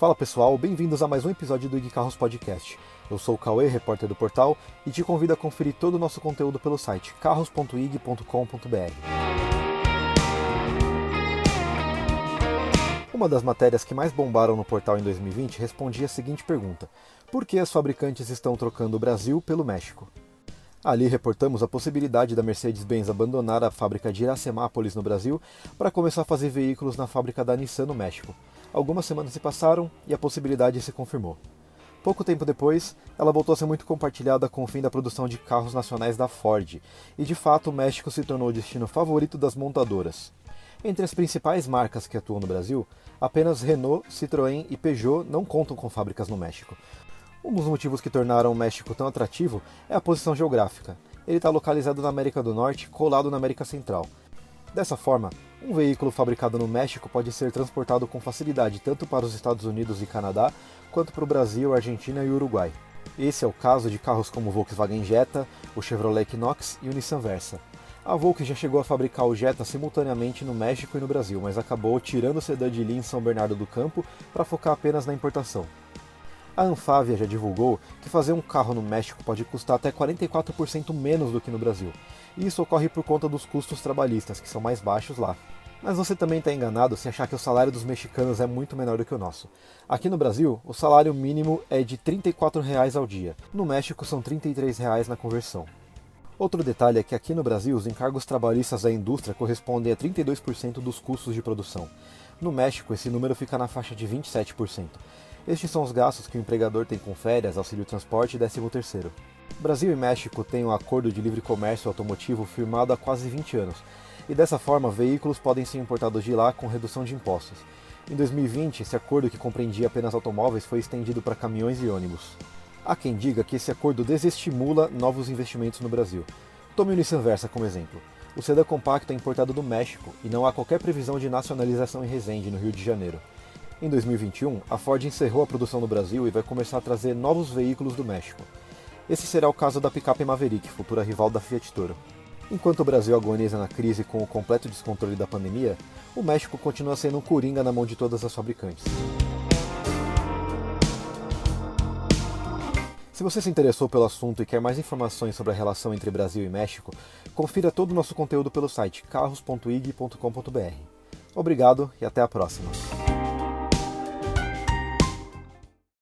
Fala pessoal, bem-vindos a mais um episódio do Ig Carros Podcast. Eu sou o Cauê, repórter do portal, e te convido a conferir todo o nosso conteúdo pelo site carros.ig.com.br. Uma das matérias que mais bombaram no portal em 2020 respondia a seguinte pergunta: Por que as fabricantes estão trocando o Brasil pelo México? Ali reportamos a possibilidade da Mercedes-Benz abandonar a fábrica de Iracemápolis no Brasil para começar a fazer veículos na fábrica da Nissan no México. Algumas semanas se passaram e a possibilidade se confirmou. Pouco tempo depois, ela voltou a ser muito compartilhada com o fim da produção de carros nacionais da Ford, e de fato o México se tornou o destino favorito das montadoras. Entre as principais marcas que atuam no Brasil, apenas Renault, Citroën e Peugeot não contam com fábricas no México. Um dos motivos que tornaram o México tão atrativo é a posição geográfica. Ele está localizado na América do Norte, colado na América Central. Dessa forma, um veículo fabricado no México pode ser transportado com facilidade tanto para os Estados Unidos e Canadá, quanto para o Brasil, Argentina e Uruguai. Esse é o caso de carros como o Volkswagen Jetta, o Chevrolet Equinox e o Nissan Versa. A Volkswagen já chegou a fabricar o Jetta simultaneamente no México e no Brasil, mas acabou tirando o sedã de linha em São Bernardo do Campo para focar apenas na importação. A Anfávia já divulgou que fazer um carro no México pode custar até 44% menos do que no Brasil, e isso ocorre por conta dos custos trabalhistas, que são mais baixos lá. Mas você também está enganado se achar que o salário dos mexicanos é muito menor do que o nosso. Aqui no Brasil, o salário mínimo é de 34 reais ao dia. No México, são 33 reais na conversão. Outro detalhe é que aqui no Brasil os encargos trabalhistas da indústria correspondem a 32% dos custos de produção. No México, esse número fica na faixa de 27%. Estes são os gastos que o empregador tem com férias, auxílio transporte e 13 terceiro. Brasil e México têm um acordo de livre comércio automotivo firmado há quase 20 anos, e dessa forma veículos podem ser importados de lá com redução de impostos. Em 2020, esse acordo que compreendia apenas automóveis foi estendido para caminhões e ônibus. Há quem diga que esse acordo desestimula novos investimentos no Brasil. Tome o Nissan Versa como exemplo. O sedã compacto é importado do México e não há qualquer previsão de nacionalização em Resende, no Rio de Janeiro. Em 2021, a Ford encerrou a produção no Brasil e vai começar a trazer novos veículos do México. Esse será o caso da picape Maverick, futura rival da Fiat Toro. Enquanto o Brasil agoniza na crise com o completo descontrole da pandemia, o México continua sendo um coringa na mão de todas as fabricantes. Se você se interessou pelo assunto e quer mais informações sobre a relação entre Brasil e México, confira todo o nosso conteúdo pelo site carros.ig.com.br. Obrigado e até a próxima.